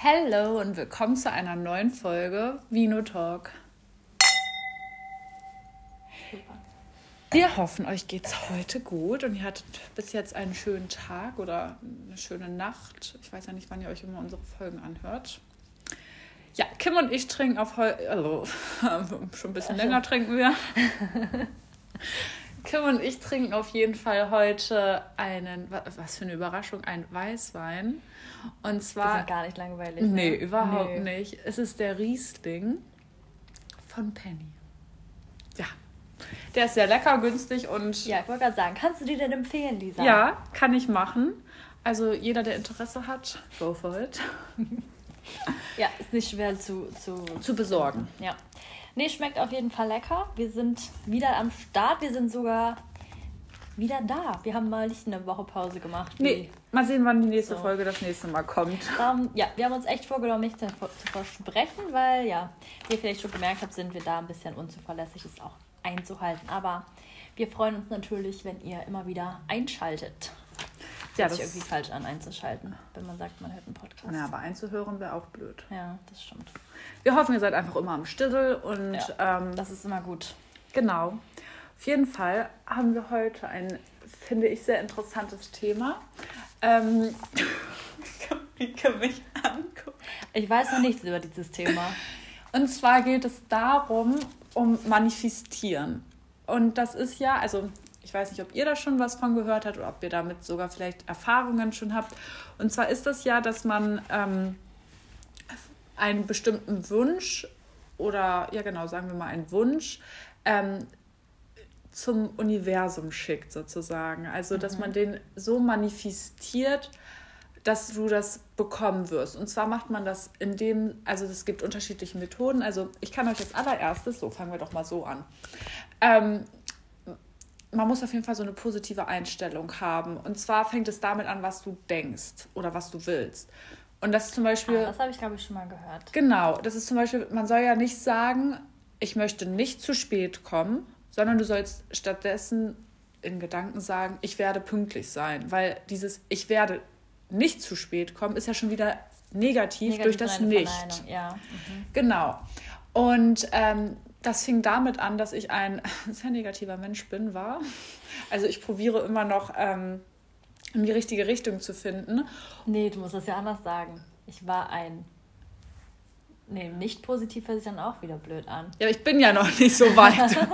Hallo und willkommen zu einer neuen Folge Vino Talk. Wir hoffen, euch geht's heute gut und ihr hattet bis jetzt einen schönen Tag oder eine schöne Nacht. Ich weiß ja nicht, wann ihr euch immer unsere Folgen anhört. Ja, Kim und ich trinken auf heute, also schon ein bisschen länger trinken wir. Kim und ich trinken auf jeden Fall heute einen, was für eine Überraschung, einen Weißwein. Und zwar. Gar nicht langweilig. Nee, ne? überhaupt Nee. nicht. Es ist der Riesling von Penny. Ja. Der ist sehr lecker, günstig und Ja, ich wollte gerade sagen, kannst du dir denn empfehlen, Lisa? ja, kann ich machen. Also jeder, der Interesse hat, go for it. Ja, ist nicht schwer zu, zu, Zu besorgen. Ja. Nee, schmeckt auf jeden Fall lecker. Wir sind wieder am Start. Wir sind sogar wieder da. Wir haben mal nicht eine Woche Pause gemacht. Nee, mal sehen, wann die nächste So. Folge das nächste Mal kommt. Ähm, ja, wir haben uns echt vorgenommen, nichts zu zu versprechen, weil, ja, wie ihr vielleicht schon gemerkt habt, sind wir da ein bisschen unzuverlässig, ist auch einzuhalten. Aber wir freuen uns natürlich, wenn ihr immer wieder einschaltet. Ja, sich irgendwie falsch an, einzuschalten, wenn man sagt, man hört einen Podcast. Ja, aber einzuhören wäre auch blöd. Ja, das stimmt. Wir hoffen, ihr seid einfach immer am Stissel und ähm, Das ist immer gut. Genau. Auf jeden Fall haben wir heute ein, finde ich, sehr interessantes Thema. Ähm, wie kann mich angucken? Ich weiß noch nichts über dieses Thema. Und zwar geht es darum, um Manifestieren. Und das ist ja, also ich weiß nicht, ob ihr da schon was von gehört habt oder ob ihr damit sogar vielleicht Erfahrungen schon habt. Und zwar ist das ja, dass man ähm, einen bestimmten Wunsch oder, ja genau, sagen wir mal einen Wunsch, ähm, zum Universum schickt sozusagen. Also, dass man den so manifestiert, dass du das bekommen wirst. Und zwar macht man das in dem, also es gibt unterschiedliche Methoden. Also ich kann euch als allererstes, so fangen wir doch mal so an. Ähm, man muss auf jeden Fall so eine positive Einstellung haben. Und zwar fängt es damit an, was du denkst oder was du willst. Und das ist zum Beispiel. Ah, das habe ich, glaube ich, schon mal gehört. Genau, das ist zum Beispiel, man soll ja nicht sagen, ich möchte nicht zu spät kommen, sondern du sollst stattdessen in Gedanken sagen, ich werde pünktlich sein, weil dieses ich werde nicht zu spät kommen ist ja schon wieder negativ, Negativ durch das Nicht. Ja. Mhm. Genau. Und ähm, das fing damit an, dass ich ein sehr negativer Mensch bin, war. Also ich probiere immer noch ähm, in die richtige Richtung zu finden. Nee, du musst das ja anders sagen. Ich war ein. Nee, nicht positiv hört sich dann auch wieder blöd an. Ja, ich bin ja noch nicht so weit.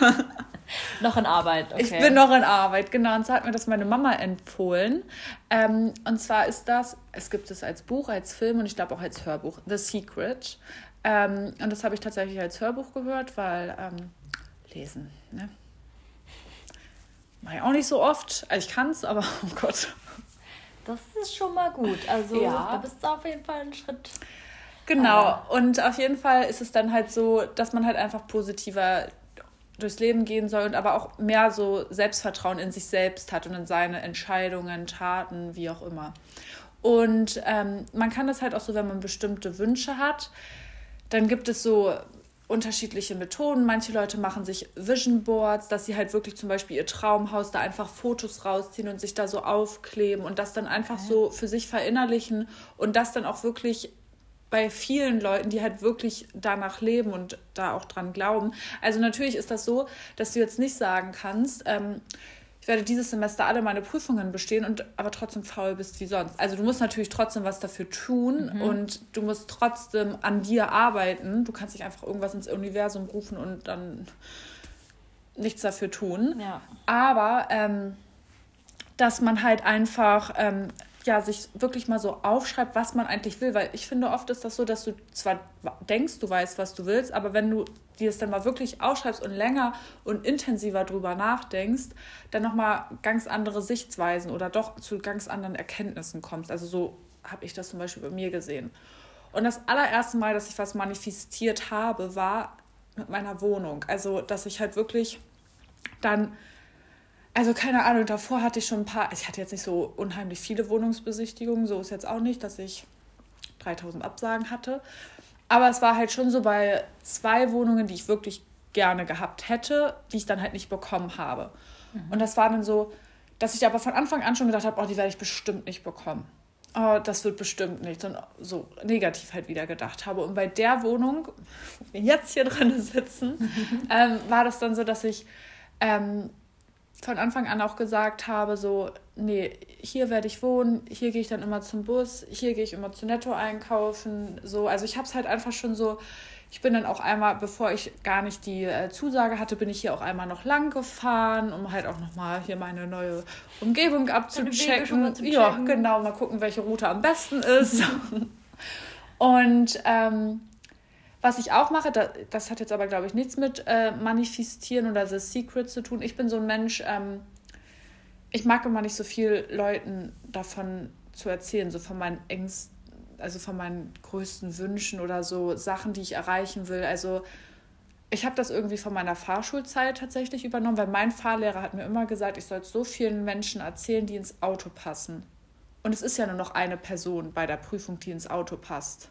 Noch in Arbeit, okay. Ich bin noch in Arbeit, genau. Und zwar hat mir das meine Mama empfohlen. Ähm, und zwar ist das, es gibt es als Buch, als Film und ich glaube auch als Hörbuch, The Secret. Ähm, und das habe ich tatsächlich als Hörbuch gehört, weil ähm, lesen, ne? Mache ich auch nicht so oft. Also ich kann es, aber oh Gott. Das ist schon mal gut. Also, Ja. da bist du auf jeden Fall einen Schritt. Genau. Ah. Und auf jeden Fall ist es dann halt so, dass man halt einfach positiver durchs Leben gehen soll und aber auch mehr so Selbstvertrauen in sich selbst hat und in seine Entscheidungen, Taten, wie auch immer. Und ähm, man kann das halt auch so, wenn man bestimmte Wünsche hat, dann gibt es so unterschiedliche Methoden. Manche Leute machen sich Vision Boards, dass sie halt wirklich zum Beispiel ihr Traumhaus da einfach Fotos rausziehen und sich da so aufkleben und das dann einfach so für sich verinnerlichen und das dann auch wirklich bei vielen Leuten, die halt wirklich danach leben und da auch dran glauben. Also natürlich ist das so, dass du jetzt nicht sagen kannst, ähm, ich werde dieses Semester alle meine Prüfungen bestehen und aber trotzdem faul bist wie sonst. Also du musst natürlich trotzdem was dafür tun und du musst trotzdem an dir arbeiten. Du kannst nicht einfach irgendwas ins Universum rufen und dann nichts dafür tun. Ja. Aber ähm, dass man halt einfach ähm, ja, sich wirklich mal so aufschreibt, was man eigentlich will. Weil ich finde, oft ist das so, dass du zwar denkst, du weißt, was du willst, aber wenn du dir das dann mal wirklich aufschreibst und länger und intensiver drüber nachdenkst, dann nochmal ganz andere Sichtweisen oder doch zu ganz anderen Erkenntnissen kommst. Also so habe ich das zum Beispiel bei mir gesehen. Und das allererste Mal, dass ich was manifestiert habe, war mit meiner Wohnung. Also, dass ich halt wirklich dann also keine Ahnung, davor hatte ich schon ein paar, ich hatte jetzt nicht so unheimlich viele Wohnungsbesichtigungen, so ist jetzt auch nicht, dass ich 3000 Absagen hatte. Aber es war halt schon so bei zwei Wohnungen, die ich wirklich gerne gehabt hätte, die ich dann halt nicht bekommen habe. Und das war dann so, dass ich aber von Anfang an schon gedacht habe, oh, die werde ich bestimmt nicht bekommen. oh, das wird bestimmt nichts und so negativ halt wieder gedacht habe. Und bei der Wohnung, wo wir jetzt hier drin sitzen, ähm, war das dann so, dass ich ähm, von Anfang an auch gesagt habe, so, nee, hier werde ich wohnen, hier gehe ich dann immer zum Bus, hier gehe ich immer zu Netto einkaufen, so. Also ich habe es halt einfach schon so ich bin dann auch einmal, bevor ich gar nicht die äh, Zusage hatte, bin ich hier auch einmal noch lang gefahren, um halt auch nochmal hier meine neue Umgebung abzuchecken. Ja, genau, mal gucken, welche Route am besten ist. Und ähm, was ich auch mache, das, das hat jetzt aber, glaube ich, nichts mit äh, Manifestieren oder The Secret zu tun. Ich bin so ein Mensch, ähm, ich mag immer nicht so viel Leuten davon zu erzählen, so von meinen Ängsten also von meinen größten Wünschen oder so Sachen, die ich erreichen will. Also ich habe das irgendwie von meiner Fahrschulzeit tatsächlich übernommen, weil mein Fahrlehrer hat mir immer gesagt, ich soll so vielen Menschen erzählen, die ins Auto passen. Und es ist ja nur noch eine Person bei der Prüfung, die ins Auto passt.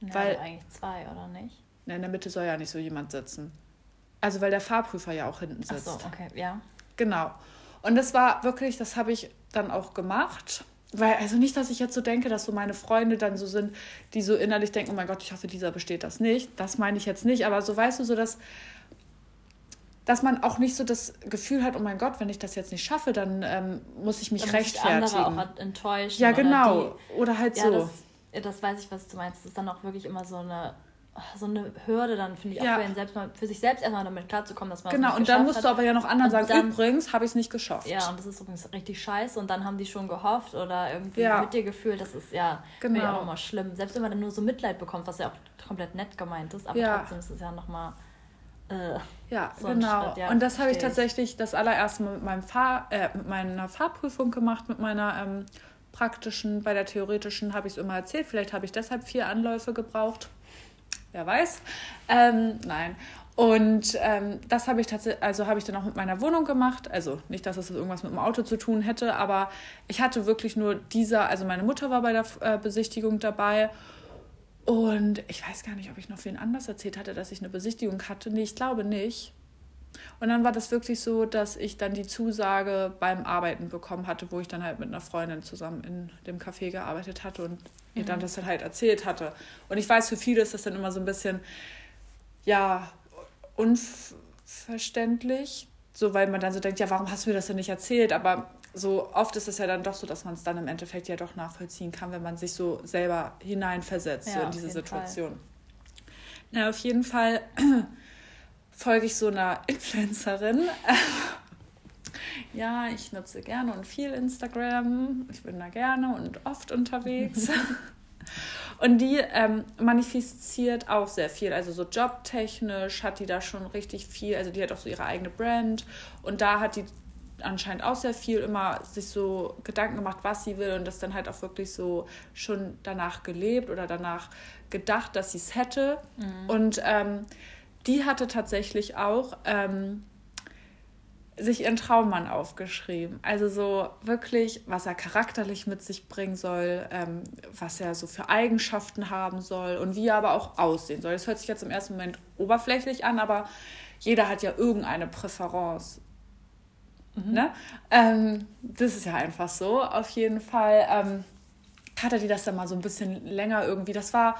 Ja, weil also eigentlich zwei, oder nicht? In der Mitte soll ja nicht so jemand sitzen. Also weil der Fahrprüfer ja auch hinten sitzt. Ach so, okay, ja. Genau. Und das war wirklich, das habe ich dann auch gemacht. Weil, also nicht, dass ich jetzt so denke, dass so meine Freunde dann so sind, die so innerlich denken, oh mein Gott, ich hoffe, dieser besteht das nicht. Das meine ich jetzt nicht. Aber so weißt du, so dass, dass man auch nicht so das Gefühl hat, oh mein Gott, wenn ich das jetzt nicht schaffe, dann ähm, muss ich mich dann rechtfertigen. Andere auch enttäuschen. Ja, genau. Oder, die, oder halt ja, so. Das, das weiß ich, was du meinst. Das ist dann auch wirklich immer so eine so eine Hürde dann, finde ich, ja. auch für, selbst mal, für sich selbst erstmal damit klarzukommen, dass man Genau, und dann musst hat. du aber ja noch anderen sagen, dann, übrigens habe ich es nicht geschafft. Ja, und das ist übrigens richtig scheiße und dann haben die schon gehofft oder irgendwie ja. mit dir gefühlt, das ist ja genau. auch nochmal schlimm. Selbst wenn man dann nur so Mitleid bekommt, was ja auch komplett nett gemeint ist, aber ja. trotzdem ist es ja nochmal... Äh, ja, so genau. Schritt, und das habe ich tatsächlich das allererste Mal mit, meinem Fahr äh, mit meiner Fahrprüfung gemacht, mit meiner ähm, praktischen, bei der theoretischen habe ich es immer erzählt. Vielleicht habe ich deshalb vier Anläufe gebraucht wer weiß. Ähm, nein. Und ähm, das habe ich tatsächlich, also habe ich dann auch mit meiner Wohnung gemacht. Also nicht, dass das irgendwas mit dem Auto zu tun hätte, aber ich hatte wirklich nur dieser, also meine Mutter war bei der äh, Besichtigung dabei. Und ich weiß gar nicht, ob ich noch wen anders erzählt hatte, dass ich eine Besichtigung hatte. Nee, ich glaube nicht. Und dann war das wirklich so, dass ich dann die Zusage beim Arbeiten bekommen hatte, wo ich dann halt mit einer Freundin zusammen in dem Café gearbeitet hatte und ihr dann mhm. das halt erzählt hatte. Und ich weiß, für viele ist das dann immer so ein bisschen, ja, unverständlich, so weil man dann so denkt, ja, warum hast du mir das denn nicht erzählt? Aber so oft ist es ja dann doch so, dass man es dann im Endeffekt ja doch nachvollziehen kann, wenn man sich so selber hineinversetzt ja, so in diese Situation. Fall. Na, auf jeden Fall folge ich so einer Influencerin. ja, ich nutze gerne und viel Instagram. Ich bin da gerne und oft unterwegs. und die ähm, manifestiert auch sehr viel. Also so jobtechnisch hat die da schon richtig viel. Also die hat auch so ihre eigene Brand. Und da hat die anscheinend auch sehr viel immer sich so Gedanken gemacht, was sie will und das dann halt auch wirklich so schon danach gelebt oder danach gedacht, dass sie es hätte. Mhm. Und ähm, die hatte tatsächlich auch ähm, sich ihren Traummann aufgeschrieben. Also so wirklich, was er charakterlich mit sich bringen soll, ähm, was er so für Eigenschaften haben soll und wie er aber auch aussehen soll. Das hört sich jetzt im ersten Moment oberflächlich an, aber jeder hat ja irgendeine Präferenz. Mhm. Ne? Ähm, das ist ja einfach so. Auf jeden Fall ähm, hatte die das dann mal so ein bisschen länger irgendwie. Das war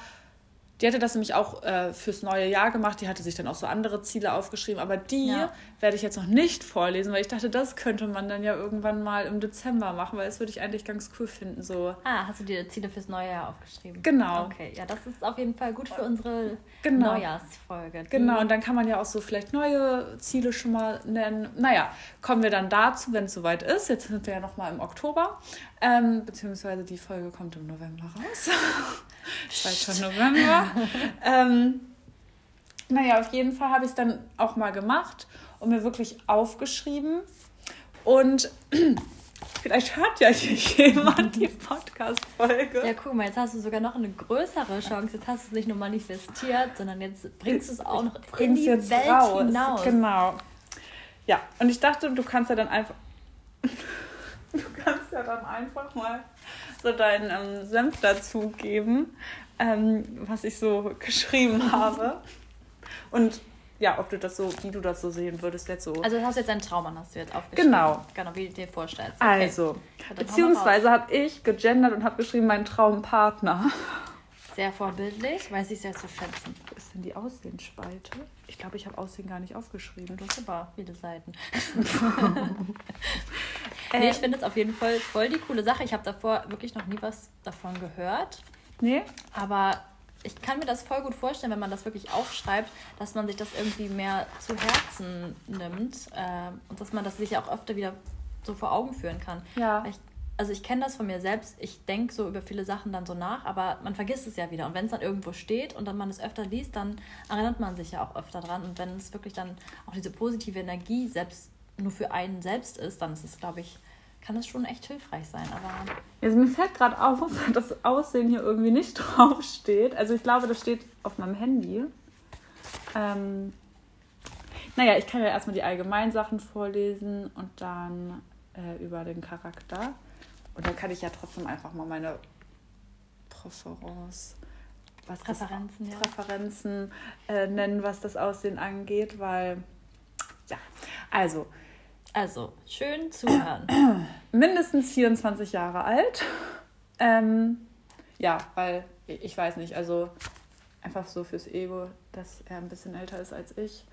die hatte das nämlich auch äh, fürs neue Jahr gemacht. Die hatte sich dann auch so andere Ziele aufgeschrieben. Aber die ja. werde ich jetzt noch nicht vorlesen, weil ich dachte, das könnte man dann ja irgendwann mal im Dezember machen, weil das würde ich eigentlich ganz cool finden. So. Ah, hast du dir Ziele fürs neue Jahr aufgeschrieben? Genau. Okay, ja, das ist auf jeden Fall gut für unsere genau. Neujahrsfolge. Genau, und dann kann man ja auch so vielleicht neue Ziele schon mal nennen. Naja, kommen wir dann dazu, wenn es soweit ist. Jetzt sind wir ja noch mal im Oktober. Ähm, beziehungsweise die Folge kommt im November raus. schon November. ähm, naja, auf jeden Fall habe ich es dann auch mal gemacht und mir wirklich aufgeschrieben. Und vielleicht hört ja hier jemand die Podcast-Folge. Ja, guck mal, jetzt hast du sogar noch eine größere Chance. Jetzt hast du es nicht nur manifestiert, sondern jetzt bringst du es auch noch in die Welt raus. hinaus. Genau. Ja, und ich dachte, du kannst ja dann einfach. Du kannst ja dann einfach mal so deinen ähm, Senf dazugeben, ähm, was ich so geschrieben habe. Und ja, ob du das so, wie du das so sehen würdest jetzt so. Also du hast jetzt einen Traum an, hast du jetzt aufgeschrieben. Genau. Genau, wie du dir vorstellst. Okay. Also, beziehungsweise habe ich gegendert und habe geschrieben, mein Traumpartner. Sehr vorbildlich, weiß ich sehr zu schätzen. Wo ist denn die Aussehensspalte? Ich glaube, ich habe Aussehen gar nicht aufgeschrieben. Du hast aber viele Seiten. Nee, ich finde es auf jeden Fall voll die coole Sache. Ich habe davor wirklich noch nie was davon gehört. Nee? Aber ich kann mir das voll gut vorstellen, wenn man das wirklich aufschreibt, dass man sich das irgendwie mehr zu Herzen nimmt äh, und dass man das sich auch öfter wieder so vor Augen führen kann. Ja. Weil Ich, also ich kenne das von mir selbst. Ich denke so über viele Sachen dann so nach, aber man vergisst es ja wieder. Und wenn es dann irgendwo steht und dann man es öfter liest, dann erinnert man sich ja auch öfter dran. Und wenn es wirklich dann auch diese positive Energie selbst nur für einen selbst ist, dann ist es, glaube ich, kann es schon echt hilfreich sein. Aber Also mir fällt gerade auf, dass das Aussehen hier irgendwie nicht drauf steht. Also ich glaube, das steht auf meinem Handy. Ähm, naja, ich kann ja erstmal die allgemeinen Sachen vorlesen und dann äh, über den Charakter. Und dann kann ich ja trotzdem einfach mal meine Präferenz, was das- Präferenzen, ja. Präferenzen äh, nennen, was das Aussehen angeht, weil ja, also also, schön zuhören. mindestens 24 Jahre alt. Ähm, ja, weil ich weiß nicht, also einfach so fürs Ego, dass er ein bisschen älter ist als ich.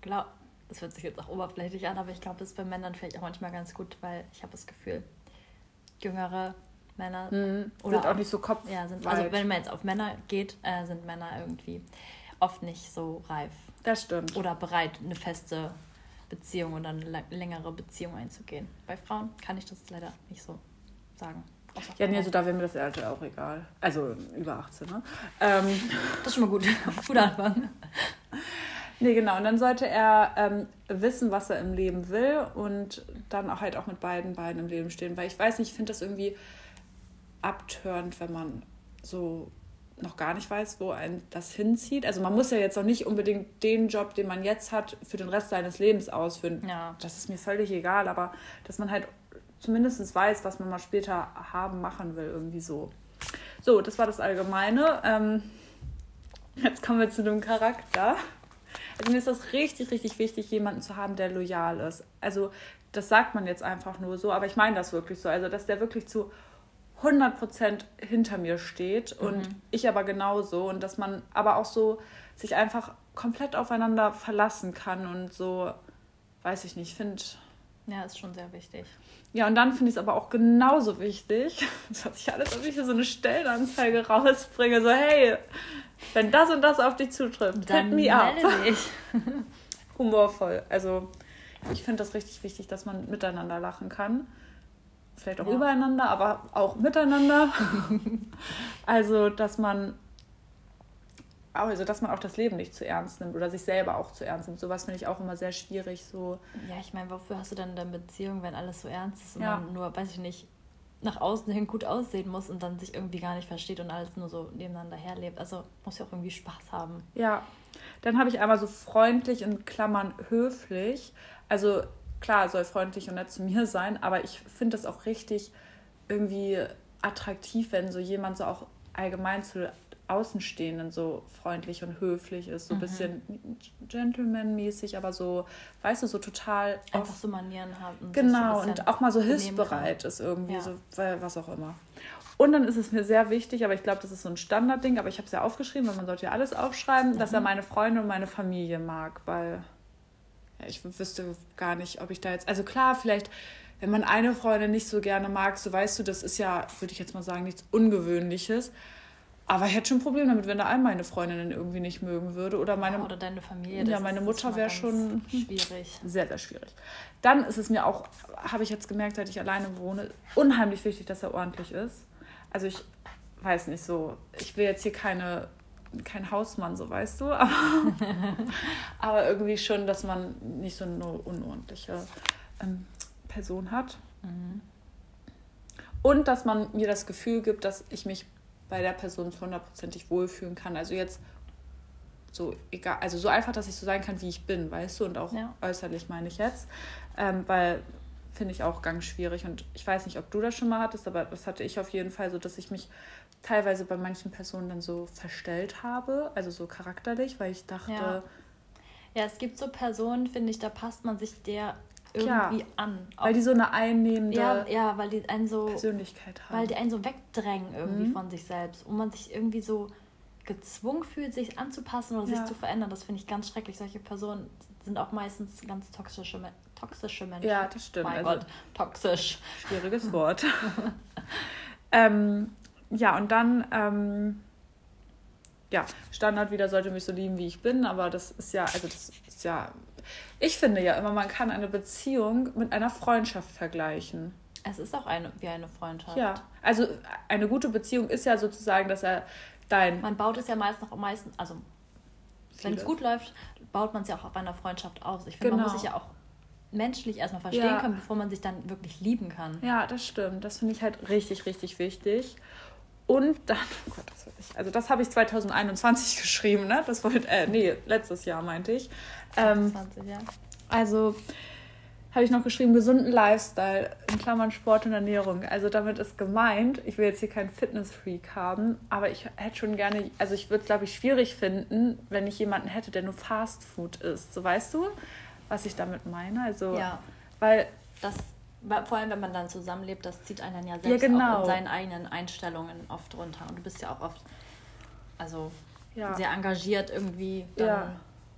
glaub, das hört sich jetzt auch oberflächlich an, aber ich glaube, das ist bei Männern vielleicht auch manchmal ganz gut, weil ich habe das Gefühl, jüngere Männer Mhm. Oder sind auch nicht so kopf. ja, sind, also wenn man jetzt auf Männer geht, äh, sind Männer irgendwie oft nicht so reif das stimmt. oder bereit, eine feste Beziehung oder eine längere Beziehung einzugehen. Bei Frauen kann ich das leider nicht so sagen. Ja, nee, also da wäre mir das Alter auch egal. Also über 18, ne? Ähm, das ist schon mal gut. Guter Anfang. nee, genau. Und dann sollte er ähm, wissen, was er im Leben will und dann auch halt auch mit beiden Beinen im Leben stehen. Weil ich weiß nicht, ich finde das irgendwie abtörend, wenn man so noch gar nicht weiß, wo ein das hinzieht. Also man muss ja jetzt auch nicht unbedingt den Job, den man jetzt hat, für den Rest seines Lebens ausführen. Ja. Das ist mir völlig egal, aber dass man halt zumindest weiß, was man mal später haben, machen will, irgendwie so. So, das war das Allgemeine. Ähm, jetzt kommen wir zu dem Charakter. Also mir ist das richtig, richtig wichtig, jemanden zu haben, der loyal ist. Also das sagt man jetzt einfach nur so, aber ich meine das wirklich so. Also dass der wirklich zu 100% hinter mir steht und ich aber genauso. Und dass man aber auch so sich einfach komplett aufeinander verlassen kann und so, weiß ich nicht, finde... Ja, ist schon sehr wichtig. Ja, und dann finde ich es aber auch genauso wichtig, das hat sich alles, ob ich hier so eine Stellenanzeige rausbringe, so hey, wenn das und das auf dich zutrifft, Dann hit me up. Humorvoll. Also ich finde das richtig wichtig, dass man miteinander lachen kann. Vielleicht auch Ja. übereinander, aber auch miteinander. also, dass man also, dass man auch das Leben nicht zu ernst nimmt oder sich selber auch zu ernst nimmt. Sowas finde ich auch immer sehr schwierig. So, Ja, ich meine, wofür hast du denn eine Beziehung, wenn alles so ernst ist und Ja. man nur, weiß ich nicht, nach außen hin gut aussehen muss und dann sich irgendwie gar nicht versteht und alles nur so nebeneinander herlebt? Also muss ja auch irgendwie Spaß haben. Ja, dann habe ich einmal so freundlich in Klammern höflich. Also klar, soll freundlich und nett zu mir sein, aber ich finde das auch richtig irgendwie attraktiv, wenn so jemand so auch allgemein zu Außenstehenden so freundlich und höflich ist, so ein bisschen gentleman-mäßig, aber so, weißt du, so total Einfach so Manieren haben. und Genau, so und auch mal so hilfsbereit ist irgendwie, Ja. so, was auch immer. Und dann ist es mir sehr wichtig, aber ich glaube, das ist so ein Standardding, aber ich habe es ja aufgeschrieben, weil man sollte ja alles aufschreiben, dass Mhm. er meine Freunde und meine Familie mag, weil ja, ich wüsste gar nicht, ob ich da jetzt, also klar, vielleicht, wenn man eine Freundin nicht so gerne mag, so weißt du, das ist ja, würde ich jetzt mal sagen, nichts Ungewöhnliches. Aber ich hätte schon ein Problem damit, wenn da all meine Freundinnen irgendwie nicht mögen würde oder meine Ja, oder deine Familie. Ja, meine Mutter ist wär mal schon- ganz Schwierig. sehr, sehr schwierig. Dann ist es mir auch, habe ich jetzt gemerkt, seit ich alleine wohne, unheimlich wichtig, dass er ordentlich ist. Also ich weiß nicht so, ich will jetzt hier keine, kein Hausmann, so weißt du, aber, aber irgendwie schon, dass man nicht so eine unordentliche ähm, Person hat. Mhm. Und dass man mir das Gefühl gibt, dass ich mich bei der Person hundertprozentig wohlfühlen kann. Also jetzt so egal, also so einfach, dass ich so sein kann, wie ich bin, weißt du, und auch Ja. äußerlich meine ich jetzt. Ähm, weil finde ich auch ganz schwierig. Und ich weiß nicht, ob du das schon mal hattest, aber das hatte ich auf jeden Fall so, dass ich mich teilweise bei manchen Personen dann so verstellt habe, also so charakterlich, weil ich dachte. Ja, ja es gibt so Personen, finde ich, da passt man sich der irgendwie ja, an. Auch, weil die so eine einnehmende ja, ja, weil die einen so, Persönlichkeit haben. Weil die einen so wegdrängen irgendwie mhm. von sich selbst und man sich irgendwie so gezwungen fühlt, sich anzupassen oder ja. sich zu verändern. Das finde ich ganz schrecklich. Solche Personen sind auch meistens ganz toxische, toxische Menschen. Ja, das stimmt. Mein also, Gott, toxisch. Schwieriges Wort. ähm, ja, und dann, ähm, ja, Standard wieder sollte mich so lieben, wie ich bin, aber das ist ja, also das ist ja, ich finde ja immer, man kann eine Beziehung mit einer Freundschaft vergleichen. Es ist auch eine, wie eine Freundschaft. Ja, also eine gute Beziehung ist ja sozusagen, dass er dein. Man baut es ja meist noch am meisten, also wenn es gut läuft, baut man es ja auch auf einer Freundschaft aus. Ich finde, genau. man muss sich ja auch menschlich erstmal verstehen ja. können, bevor man sich dann wirklich lieben kann. Ja, das stimmt. Das finde ich halt richtig, richtig wichtig. Und dann, oh Gott, das ich, also das habe ich 2021 geschrieben, ne? Das wollte, äh, nee, letztes Jahr meinte ich. Ähm, 20, ja. Also habe ich noch geschrieben, gesunden Lifestyle, in Klammern Sport und Ernährung. Also damit ist gemeint, ich will jetzt hier keinen Fitness-Freak haben, aber ich hätte schon gerne, also ich würde es, glaube ich, schwierig finden, wenn ich jemanden hätte, der nur Fast Food isst. So weißt du, was ich damit meine? Also, ja. weil das, vor allem wenn man dann zusammenlebt, das zieht einen ja selbst ja, genau. auch in seinen eigenen Einstellungen oft runter. Und du bist ja auch oft, also ja. sehr engagiert irgendwie. Dann ja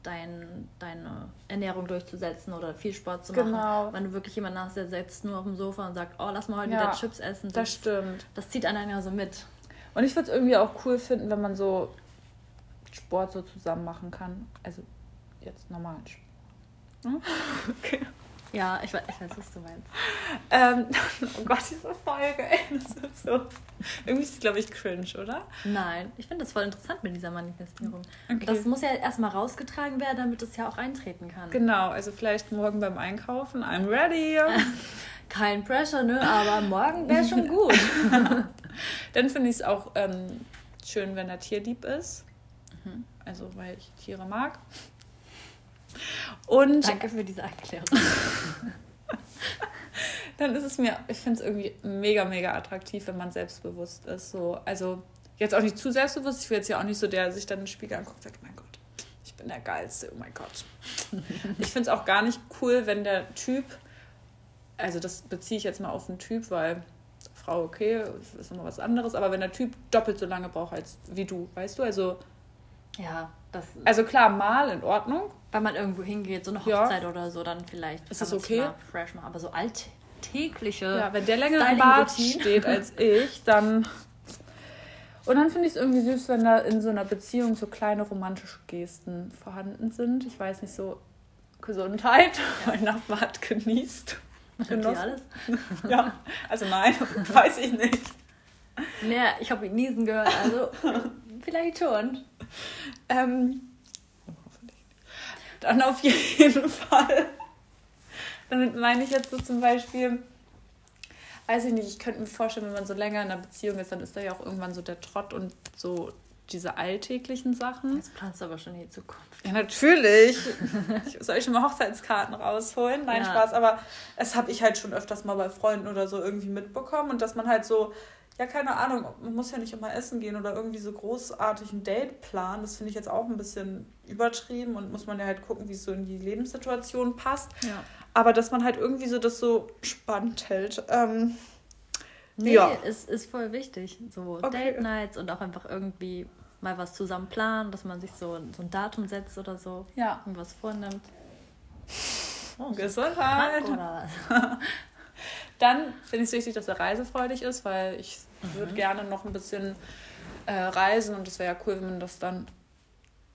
dein, deine Ernährung durchzusetzen oder viel Sport zu machen. Genau. Wenn du wirklich jemanden hast, der sitzt nur auf dem Sofa und sagt, oh, lass mal heute ja, wieder Chips essen. Das, das stimmt. Das zieht einen ja so mit. Und ich würde es irgendwie auch cool finden, wenn man so Sport so zusammen machen kann. Also jetzt normalen Sport. Hm? Okay. Ja, ich weiß, ich weiß, was du meinst. Ähm, oh Gott, diese Folge, ey, das ist so. Irgendwie ist es, glaube ich, cringe, oder? Nein, ich finde das voll interessant mit dieser Manifestierung. Okay. Das muss ja erstmal rausgetragen werden, damit es ja auch eintreten kann. Genau, also vielleicht morgen beim Einkaufen. I'm ready. Kein Pressure, ne? Aber morgen wäre schon gut. Dann finde ich es auch ähm, schön, wenn er tierlieb ist. Mhm. Also, weil ich Tiere mag. Und Danke für diese Erklärung. dann ist es mir, ich finde es irgendwie mega, mega attraktiv, wenn man selbstbewusst ist. So, also jetzt auch nicht zu selbstbewusst. Ich will jetzt ja auch nicht so der, der sich dann in den Spiegel anguckt und sagt, mein Gott, ich bin der Geilste, oh mein Gott. ich finde es auch gar nicht cool, wenn der Typ, also das beziehe ich jetzt mal auf den Typ, weil Frau okay, ist immer was anderes, aber wenn der Typ doppelt so lange braucht als wie du, weißt du, also ja, das. Also klar, mal in Ordnung. Wenn man irgendwo hingeht, so eine Hochzeit ja. oder so, dann vielleicht. Ist das okay? Fresh machen. Aber so alltägliche. Ja, wenn der länger im Bad steht als ich, dann. Und dann finde ich es irgendwie süß, wenn da in so einer Beziehung so kleine romantische Gesten vorhanden sind. Ich weiß nicht, so Gesundheit. Ja. Mein Nachbar hat genießt. Genossen. alles? ja, also nein, weiß ich nicht. Naja, ich habe ihn niesen gehört, also vielleicht schon. Ähm, dann auf jeden Fall. Damit meine ich jetzt so zum Beispiel, weiß ich nicht, ich könnte mir vorstellen, wenn man so länger in einer Beziehung ist, dann ist da ja auch irgendwann so der Trott und so diese alltäglichen Sachen. Jetzt planst du aber schon in die Zukunft. Ja, natürlich. soll ich schon mal Hochzeitskarten rausholen? Nein, ja. Spaß. Aber es habe ich halt schon öfters mal bei Freunden oder so irgendwie mitbekommen. Und dass man halt so ja, keine Ahnung, man muss ja nicht immer essen gehen oder irgendwie so großartig ein Date planen. Das finde ich jetzt auch ein bisschen übertrieben und muss man ja halt gucken, wie es so in die Lebenssituation passt. Ja. Aber dass man halt irgendwie so das so spannend hält. Ähm, nee, ja. ist, ist voll wichtig. So okay. Date Nights und auch einfach irgendwie mal was zusammen planen, dass man sich so, so ein Datum setzt oder so. Ja. Und was vornimmt. Oh, Gesundheit. Dann finde ich es wichtig, dass er reisefreudig ist, weil ich. Würde gerne noch ein bisschen äh, reisen und es wäre ja cool, wenn man das dann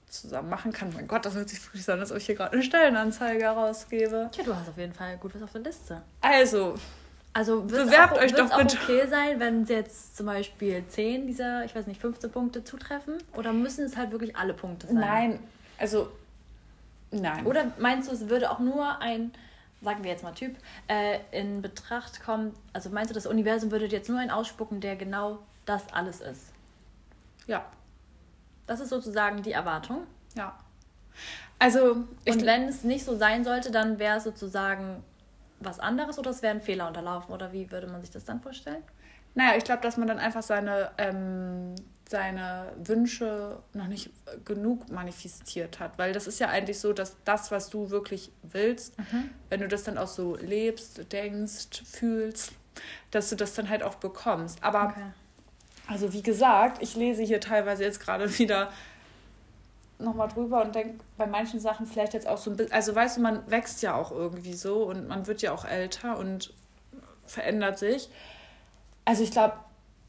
zusammen machen kann. Mein Gott, das hört sich wirklich so an, als ob ich hier gerade eine Stellenanzeige herausgebe. Tja, du hast auf jeden Fall gut was auf der Liste. Also, also bewerbt auch, euch doch auch bitte. okay sein, wenn jetzt zum Beispiel 10 dieser, ich weiß nicht, 15 Punkte zutreffen? Oder müssen es halt wirklich alle Punkte sein? Nein, also nein. Oder meinst du, es würde auch nur ein sagen wir jetzt mal Typ, äh, in Betracht kommt, also meinst du, das Universum würde jetzt nur einen ausspucken, der genau das alles ist? Ja. Das ist sozusagen die Erwartung. Ja. Also. Und wenn es nicht so sein sollte, dann wäre es sozusagen, was anderes oder es wäre ein Fehler unterlaufen? Oder wie würde man sich das dann vorstellen? Naja, ich glaube, dass man dann einfach seine, ähm, seine Wünsche noch nicht genug manifestiert hat. Weil das ist ja eigentlich so, dass das, was du wirklich willst, mhm. wenn du das dann auch so lebst, denkst, fühlst, dass du das dann halt auch bekommst. Aber, okay. also wie gesagt, ich lese hier teilweise jetzt gerade wieder nochmal drüber und denke bei manchen Sachen vielleicht jetzt auch so ein bisschen, also weißt du, man wächst ja auch irgendwie so und man wird ja auch älter und verändert sich. Also ich glaube,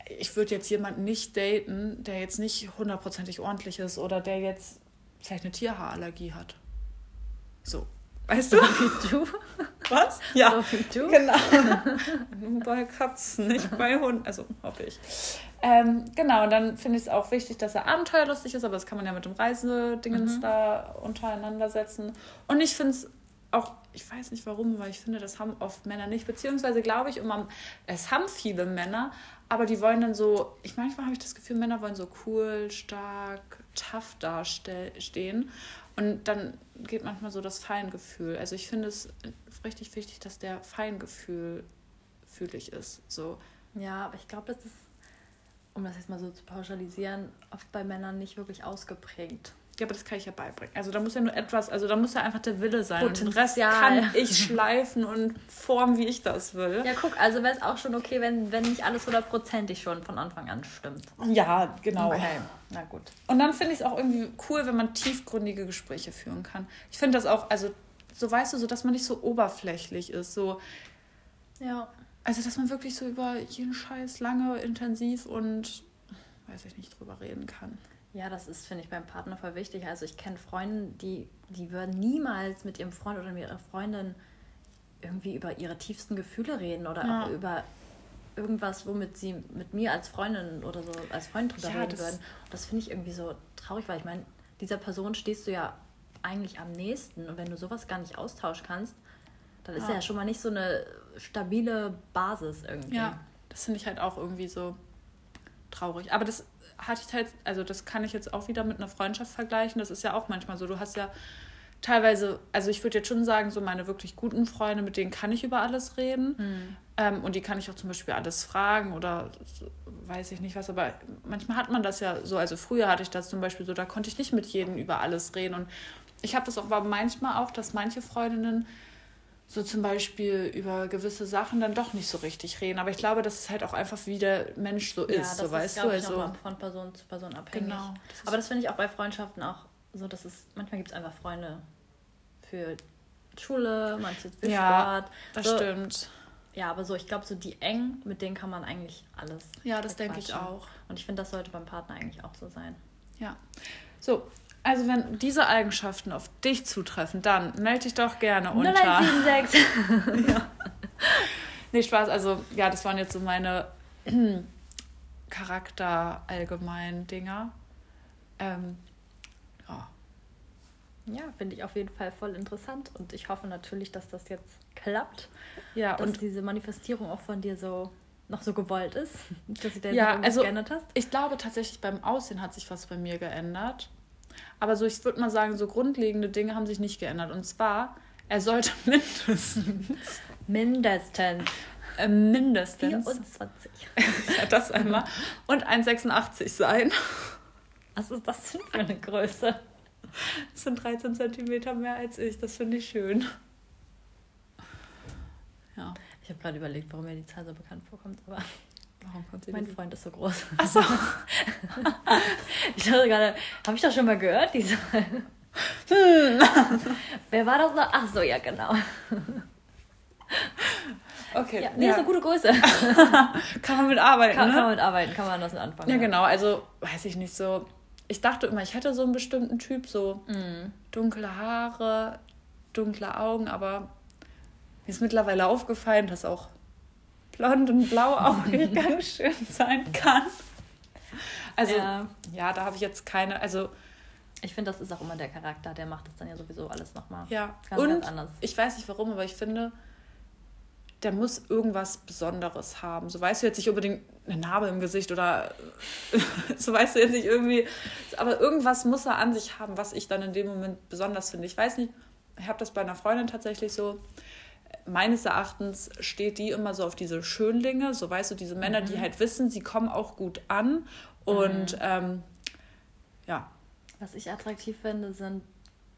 ich würde jetzt jemanden nicht daten, der jetzt nicht hundertprozentig ordentlich ist oder der jetzt vielleicht eine Tierhaarallergie hat. So. Weißt du? So wie du? Was? Ja. So wie du? Genau. Nur bei Katzen, nicht bei Hunden. Also hoffe ich. Ähm, genau, und dann finde ich es auch wichtig, dass er abenteuerlustig ist, aber das kann man ja mit dem Reisedingens mhm. da untereinander setzen. Und ich finde es auch, ich weiß nicht warum, weil ich finde, das haben oft Männer nicht, beziehungsweise glaube ich, immer, es haben viele Männer, aber die wollen dann so, ich manchmal habe ich das Gefühl, Männer wollen so cool, stark, tough dastehen. Und dann geht manchmal so das Feingefühl. Also ich finde es richtig wichtig, dass der Feingefühl fühlig ist. So. Ja, aber ich glaube, das ist, um das jetzt mal so zu pauschalisieren, oft bei Männern nicht wirklich ausgeprägt. Ja, aber das kann ich ja beibringen. Also da muss ja nur etwas, also da muss ja einfach der Wille sein. Potenzial. Und den Rest kann ich schleifen und formen, wie ich das will. Ja, guck, also wäre es auch schon okay, wenn, wenn nicht alles hundertprozentig schon von Anfang an stimmt. Ja, genau. Okay, na gut. Und dann finde ich es auch irgendwie cool, wenn man tiefgründige Gespräche führen kann. Ich finde das auch, also so weißt du, so dass man nicht so oberflächlich ist, so. Ja. Also dass man wirklich so über jeden Scheiß lange, intensiv und weiß ich nicht drüber reden kann. Ja, das ist, finde ich, beim Partner voll wichtig. Also ich kenne Freunde, die, die würden niemals mit ihrem Freund oder mit ihrer Freundin irgendwie über ihre tiefsten Gefühle reden oder ja. auch über irgendwas, womit sie mit mir als Freundin oder so als Freund drüber ja, reden das würden. Und das finde ich irgendwie so traurig, weil ich meine, dieser Person stehst du ja eigentlich am nächsten. Und wenn du sowas gar nicht austauschen kannst, dann ist ja, ja schon mal nicht so eine stabile Basis irgendwie. Ja, das finde ich halt auch irgendwie so traurig. Aber das hatte ich halt, also das kann ich jetzt auch wieder mit einer Freundschaft vergleichen. Das ist ja auch manchmal so. Du hast ja teilweise, also ich würde jetzt schon sagen, so meine wirklich guten Freunde, mit denen kann ich über alles reden. Mhm. Ähm, und die kann ich auch zum Beispiel alles fragen oder weiß ich nicht was. Aber manchmal hat man das ja so. Also früher hatte ich das zum Beispiel so, da konnte ich nicht mit jedem über alles reden. Und ich habe das auch aber manchmal auch, dass manche Freundinnen so zum Beispiel über gewisse Sachen dann doch nicht so richtig reden. Aber ich glaube, dass es halt auch einfach wie der Mensch so ist, ja, das so ist, weißt du. Also von Person zu Person abhängig. Genau. Das Aber das finde ich auch bei Freundschaften auch so, dass es manchmal gibt es einfach Freunde für Schule, manche für ja, Sport. Das so, stimmt. Ja, aber so, ich glaube, so die eng, mit denen kann man eigentlich alles. Ja, das denke ich auch. Und ich finde, das sollte beim Partner eigentlich auch so sein. Ja. So, also wenn diese Eigenschaften auf dich zutreffen, dann melde dich doch gerne unter. 0176. ja. Nee, Spaß. Also ja, das waren jetzt so meine Charakter allgemein Dinger. Ähm, ja. Ja, finde ich auf jeden Fall voll interessant und ich hoffe natürlich, dass das jetzt klappt. Ja, dass und diese Manifestierung auch von dir so noch so gewollt ist, dass du dir ja, also, geändert hast. Ich glaube tatsächlich beim Aussehen hat sich was bei mir geändert. Aber so, ich würde mal sagen, so grundlegende Dinge haben sich nicht geändert. Und zwar, er sollte mindestens. Mindestens. Äh, mindestens. 24. ja, das einmal. Und 1,86 sein. Was ist das denn für eine Größe? Das sind 13 Zentimeter mehr als ich. Das finde ich schön. Ja. Ich habe gerade überlegt, warum mir die Zahl so bekannt vorkommt, aber Warum kommt sie Mein Freund ist so groß. Achso. ich dachte gerade, habe ich das schon mal gehört, diese. Hm. Wer war das noch? Ach so, ja, genau. Okay. Ja, nee, ja. ist eine gute Größe. kann man mitarbeiten, kann, ne? Kann man mitarbeiten, kann man das anfangen. Ja, genau. Also, weiß ich nicht so. Ich dachte immer, ich hätte so einen bestimmten Typ, so mm. dunkle Haare, dunkle Augen, aber mir ist mittlerweile aufgefallen, dass auch blond und blauäugig ganz schön sein kann. Also, ja, ja da habe ich jetzt keine, also. Ich finde, das ist auch immer der Charakter, der macht das dann ja sowieso alles nochmal ja. ganz, und ganz anders. Ich weiß nicht warum, aber ich finde, der muss irgendwas Besonderes haben. So weißt du jetzt nicht unbedingt eine Narbe im Gesicht oder so weißt du jetzt nicht irgendwie, aber irgendwas muss er an sich haben, was ich dann in dem Moment besonders finde. Ich weiß nicht, ich habe das bei einer Freundin tatsächlich so, meines Erachtens steht die immer so auf diese Schönlinge, so weißt du, diese Männer, die halt wissen, sie kommen auch gut an und ähm, ja. Was ich attraktiv finde, sind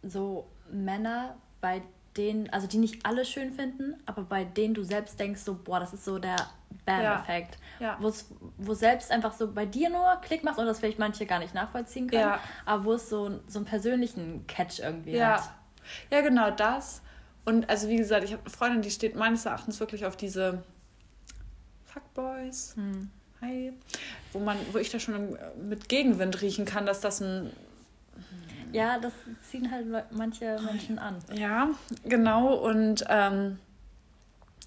so Männer, bei denen, also die nicht alle schön finden, aber bei denen du selbst denkst, so, boah, das ist so der Bam-Effekt. Ja. Ja. Wo selbst einfach so bei dir nur Klick macht und das vielleicht manche gar nicht nachvollziehen können, ja. aber wo es so, so einen persönlichen Catch irgendwie hat. Ja, genau das. Und also wie gesagt, ich habe eine Freundin, die steht meines Erachtens wirklich auf diese Fuckboys. Hm. Hi. Wo man, wo ich da schon mit Gegenwind riechen kann, dass das ein ja, das ziehen halt manche Menschen an. Ja, genau. Und ähm,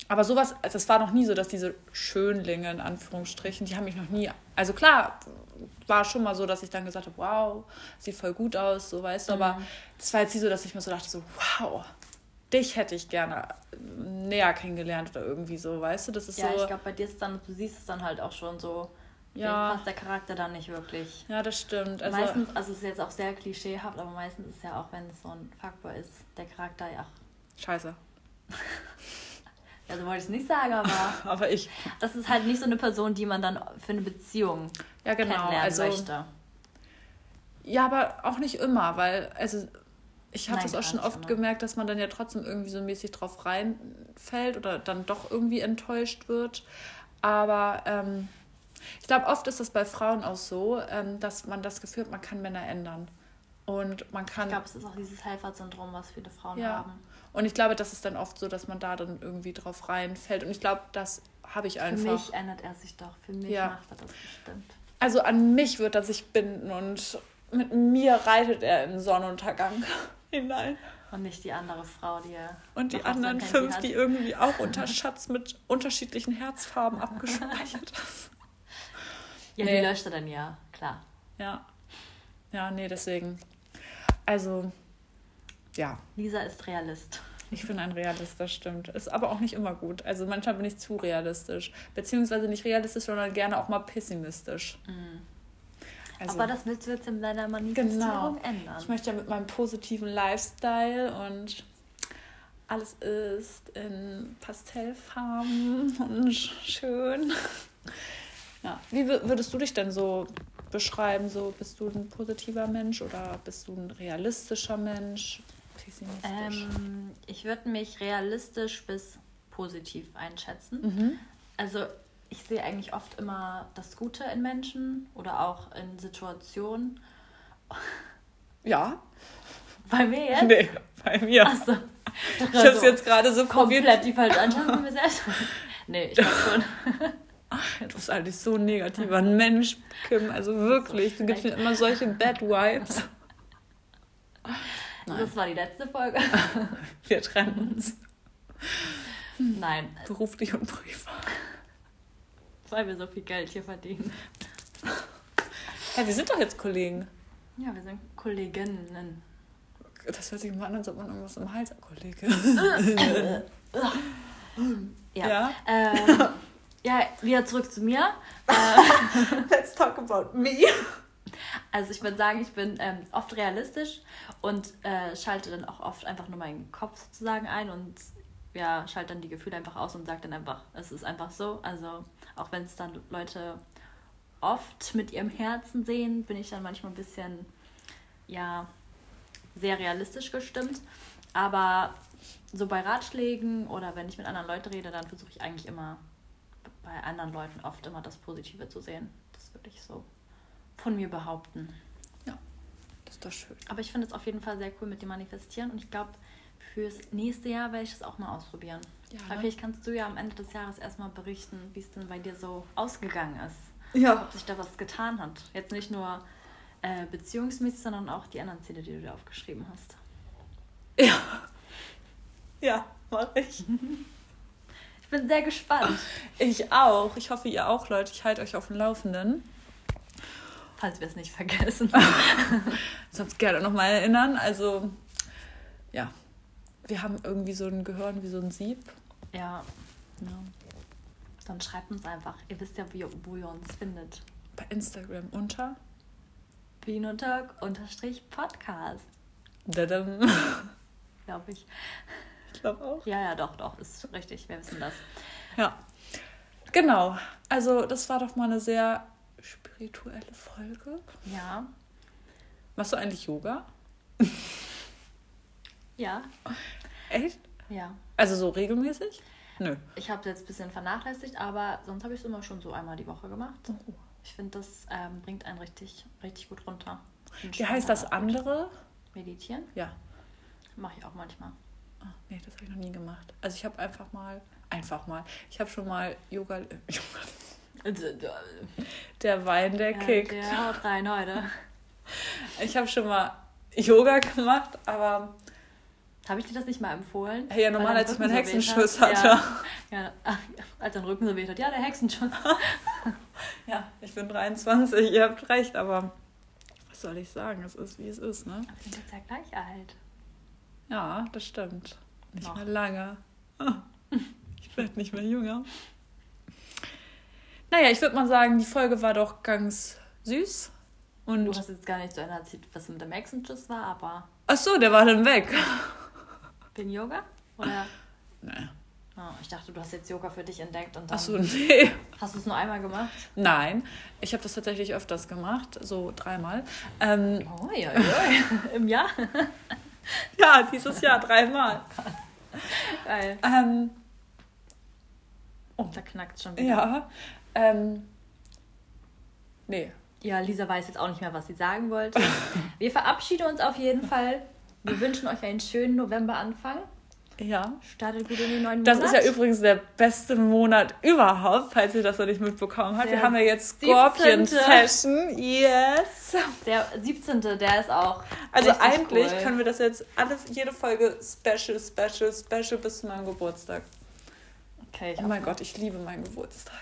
aber sowas, also es war noch nie so, dass diese Schönlinge in Anführungsstrichen, die haben mich noch nie. Also klar, war schon mal so, dass ich dann gesagt habe, wow, sieht voll gut aus, so weißt du, mhm. aber es war jetzt nie so, dass ich mir so dachte, so, wow, dich hätte ich gerne näher kennengelernt oder irgendwie so, weißt du? Das ist ja, so. ich glaube, bei dir ist dann, du siehst es dann halt auch schon so ja. passt der Charakter dann nicht wirklich. Ja, das stimmt. Also meistens, also es ist jetzt auch sehr klischeehaft, aber meistens ist ja auch, wenn es so ein Fuckboy ist, der Charakter ja. Scheiße. ja, so wollte ich es nicht sagen, aber. aber ich. Das ist halt nicht so eine Person, die man dann für eine Beziehung ja, genau. kennenlernen also, möchte. Ja, aber auch nicht immer, weil, also ich habe das auch schon oft immer. gemerkt, dass man dann ja trotzdem irgendwie so mäßig drauf reinfällt oder dann doch irgendwie enttäuscht wird. Aber ähm, ich glaube, oft ist das bei Frauen auch so, ähm, dass man das Gefühl hat, man kann Männer ändern. Und man kann. Ich glaube, es ist auch dieses Helfersyndrom, was viele Frauen ja. haben. Und ich glaube, das ist dann oft so, dass man da dann irgendwie drauf reinfällt. Und ich glaube, das habe ich einfach. Für mich ändert er sich doch. Für mich ja. macht er das bestimmt. Also an mich wird er sich binden und mit mir reitet er in den Sonnenuntergang hinein. Und nicht die andere Frau, die er. Und die anderen fünf, die irgendwie auch unter Schatz mit unterschiedlichen Herzfarben abgespeichert Ja, nee. die löscht er dann ja, klar. Ja. Ja, nee, deswegen. Also, ja. Lisa ist Realist. Ich bin ein Realist, das stimmt. Ist aber auch nicht immer gut. Also manchmal bin ich zu realistisch. Beziehungsweise nicht realistisch, sondern gerne auch mal pessimistisch. Mhm. Also, aber das willst du jetzt in deiner Manifestierung genau. ändern. Ich möchte ja mit meinem positiven Lifestyle und alles ist in Pastellfarben und schön. Ja. Wie würdest du dich denn so beschreiben? So, bist du ein positiver Mensch oder bist du ein realistischer Mensch? Ähm, ich würde mich realistisch bis positiv einschätzen. Mhm. Also ich sehe eigentlich oft immer das Gute in Menschen oder auch in Situationen. Ja. Bei mir jetzt? Nee, bei mir. Achso. Ich habe es jetzt gerade so komplett probiert. die falsche Einstellung von mir selbst. nee, ich glaube schon. Du bist eigentlich so ein negativer Mensch, Kim. Also wirklich, du gibst mir immer solche Bad Vibes. Nein. Das war die letzte Folge. Wir trennen uns. Nein. Beruflich und privat. Weil wir so viel Geld hier verdienen. Ja, wir sind doch jetzt Kollegen. Ja, wir sind Kolleginnen. Das hört sich mal an, als ob man irgendwas im Hals hat, Kollege. ja. ja? Ähm, ja, wieder zurück zu mir. Äh, Let's talk about me. Also ich würde sagen, ich bin ähm, oft realistisch und äh, schalte dann auch oft einfach nur meinen Kopf sozusagen ein und ja, schalte dann die Gefühle einfach aus und sage dann einfach, es ist einfach so. Also auch wenn es dann Leute oft mit ihrem Herzen sehen, bin ich dann manchmal ein bisschen, ja, sehr realistisch gestimmt. Aber so bei Ratschlägen oder wenn ich mit anderen Leuten rede, dann versuche ich eigentlich immer bei anderen Leuten oft immer das Positive zu sehen. Das würde ich so von mir behaupten. Ja, das ist doch schön. Aber ich finde es auf jeden Fall sehr cool mit dem Manifestieren und ich glaube, fürs nächste Jahr werde ich es auch mal ausprobieren. Ja, ne? Vielleicht kannst du ja am Ende des Jahres erstmal berichten, wie es denn bei dir so ausgegangen ist. Ja. Ob sich da was getan hat. Jetzt nicht nur äh, beziehungsmäßig, sondern auch die anderen Ziele, die du dir aufgeschrieben hast. Ja. Ja, mache ich. bin sehr gespannt. Ich auch. Ich hoffe, ihr auch, Leute. Ich halte euch auf dem Laufenden. Falls wir es nicht vergessen. Sonst gerne nochmal erinnern. Also, ja. Wir haben irgendwie so ein Gehirn wie so ein Sieb. Ja. ja. Dann schreibt uns einfach. Ihr wisst ja, wie, wo ihr uns findet. Bei Instagram unter Binotalk unterstrich Podcast. Dadam. Glaube ich. Ich glaube auch. Ja, ja, doch, doch, ist richtig. Wir wissen das. Ja. Genau. Also, das war doch mal eine sehr spirituelle Folge. Ja. Machst du eigentlich Yoga? Ja. Echt? Ja. Also so regelmäßig? Nö. Ich habe es jetzt ein bisschen vernachlässigt, aber sonst habe ich es immer schon so einmal die Woche gemacht. Oh. Ich finde, das ähm, bringt einen richtig, richtig gut runter. Wie heißt das andere? Meditieren? Ja. Mache ich auch manchmal. Ah, nee, das habe ich noch nie gemacht. Also ich habe einfach mal, einfach mal, ich habe schon mal Yoga, äh, Yoga, der Wein, der Ja, kickt. Der haut rein heute. Ich habe schon mal Yoga gemacht, aber Habe ich dir das nicht mal empfohlen? Hey, ja, normal, als ich meinen Hexenschuss hatte. Ja, ja ach, als dein Rücken so weh hat. Ja, der Hexenschuss. ja, ich bin 23, ihr habt recht, aber was soll ich sagen? Es ist, wie es ist, ne? Aber wir sind jetzt ja gleich alt. Ja, das stimmt. Nicht Noch. mehr lange. Ich werde nicht mehr jünger. Naja, ich würde mal sagen, die Folge war doch ganz süß. Du Und. hast jetzt gar nicht so einer erzählt, was mit dem Hexenschuss war, aber Ach so, der war dann weg. Wegen Yoga? Oder? Nee. Oh, ich dachte, du hast jetzt Yoga für dich entdeckt und dann Ach so, nee. hast du es nur einmal gemacht. Nein, ich habe das tatsächlich öfters gemacht, so dreimal. Ähm, Oh, ja, ja. Im Jahr? ja, dieses Jahr dreimal. Geil. Ähm, Da knackt schon wieder. ja, ähm, nee. Ja, Lisa weiß jetzt auch nicht mehr, was sie sagen wollte. Wir verabschieden uns auf jeden Fall. Wir wünschen euch einen schönen Novemberanfang. Ja. Startet gut in den neuen Das Monat. ist ja übrigens der beste Monat überhaupt, falls ihr das noch nicht mitbekommen habt. Wir Der haben ja jetzt 17.. Scorpion Session. Yes. Der 17. Der ist auch. Also eigentlich cool. können wir das jetzt alle, jede Folge Special, Special, Special bis zu meinem Geburtstag. Okay, Oh mein Gott, ich liebe meinen Geburtstag.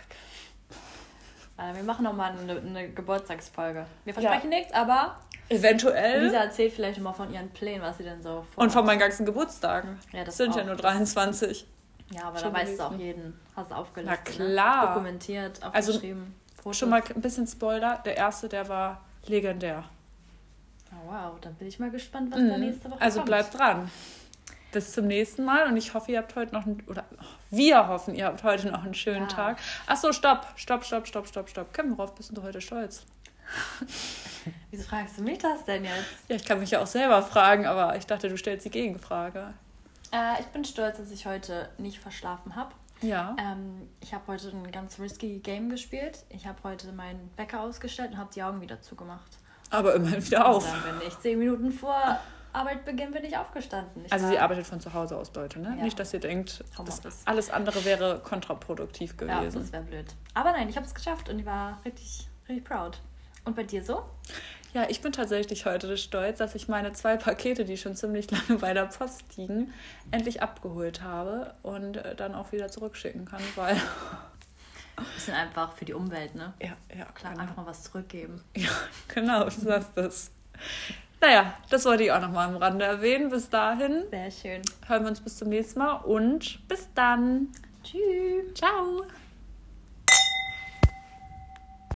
Äh, Wir machen nochmal eine, eine Geburtstagsfolge. Wir versprechen nichts, aber Eventuell. Lisa erzählt vielleicht immer von ihren Plänen, was sie denn so vor. Und von meinen ganzen Geburtstagen. Ja, das sind ja auch. nur 23. Ja, aber schon da weißt du auch jeden. Hast du Na aufgelistet. Ne? klar. Dokumentiert, Also, aufgeschrieben. Fotos. Schon mal ein bisschen Spoiler. Der erste, der war legendär. Oh, wow, dann bin ich mal gespannt, was da Mhm. nächste Woche Also kommt. bleibt dran. Bis zum nächsten Mal und ich hoffe, ihr habt heute noch einen, oder wir hoffen, ihr habt heute noch einen schönen Ja. Tag. Ach so, stopp, stopp, stopp, stopp, stopp, stopp. Kevin, worauf bist du heute stolz? Wieso fragst du mich das denn jetzt? Ja, ich kann mich ja auch selber fragen, aber ich dachte, du stellst die Gegenfrage. Äh, ich bin stolz, dass ich heute nicht verschlafen habe. Ja. Ähm, ich habe heute ein ganz risky Game gespielt. Ich habe heute meinen Wecker ausgestellt und habe die Augen wieder zugemacht. Aber immerhin wieder auf. Und dann bin ich zehn Minuten vor Arbeitbeginn bin ich aufgestanden. Ich Also sie arbeitet von zu Hause aus, Leute, ne? Ja. Nicht, dass ihr denkt, das alles andere wäre kontraproduktiv Ja, gewesen. das wäre blöd. Aber nein, ich habe es geschafft und ich war richtig, richtig proud. Und bei dir so? Ja, ich bin tatsächlich heute stolz, dass ich meine zwei Pakete, die schon ziemlich lange bei der Post liegen, endlich abgeholt habe und äh, dann auch wieder zurückschicken kann, weil. Bisschen einfach für die Umwelt, ne? Ja, ja, Klar, genau. einfach mal was zurückgeben. Ja, genau, du sagst das. Naja, das wollte ich auch noch mal am Rande erwähnen. Bis dahin Sehr schön. hören wir uns bis zum nächsten Mal und bis dann. Tschüss. Ciao.